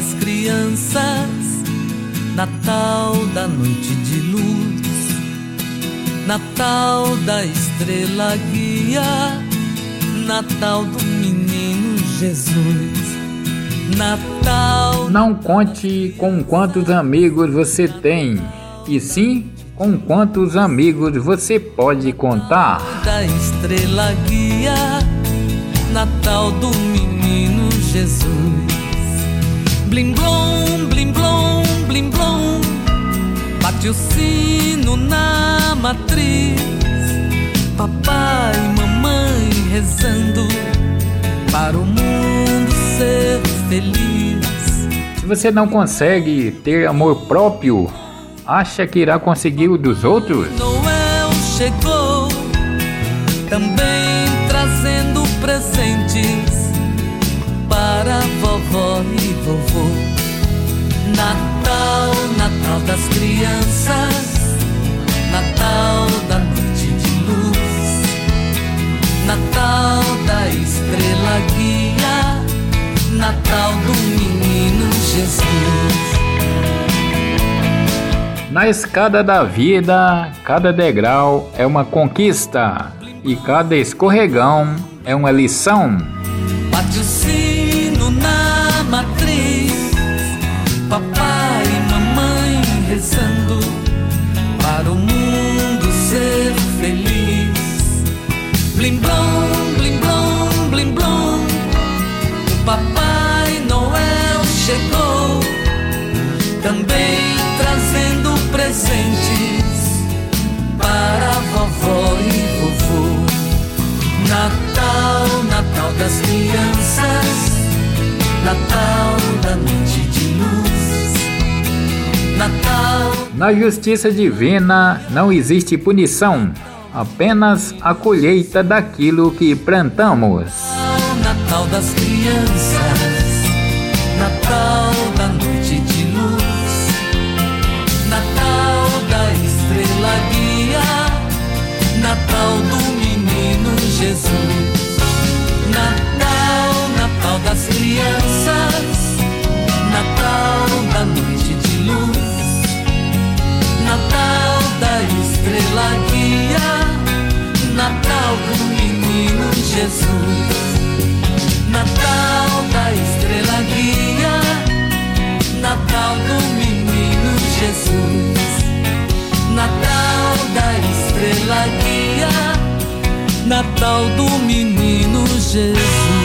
das crianças, Natal da noite de luz, Natal da estrela guia, Natal do menino Jesus. Natal. Não conte com quantos amigos você tem, e sim com quantos amigos você pode contar. Da estrela guia, Natal do menino Jesus. Blim blom, blim blom, blim blom. Bate o sino na matriz. Papai e mamãe rezando para o mundo ser feliz. Se você não consegue ter amor próprio, acha que irá conseguir o dos outros? Noel chegou, também trazendo presentes estrela guia, Natal do menino Jesus. Na escada da vida, cada degrau é uma conquista e cada escorregão é uma lição. Bate o sino na matriz, papai Papai Noel chegou, também trazendo presentes para vovó e vovô. Natal, Natal das crianças, Natal da noite de luz, Natal. Na justiça divina não existe punição, apenas a colheita daquilo que plantamos. Natal das crianças, Natal da noite de luz, Natal da estrela guia, Natal do menino Jesus. Natal, Natal das crianças, Natal estrela guia, Natal do menino Jesus.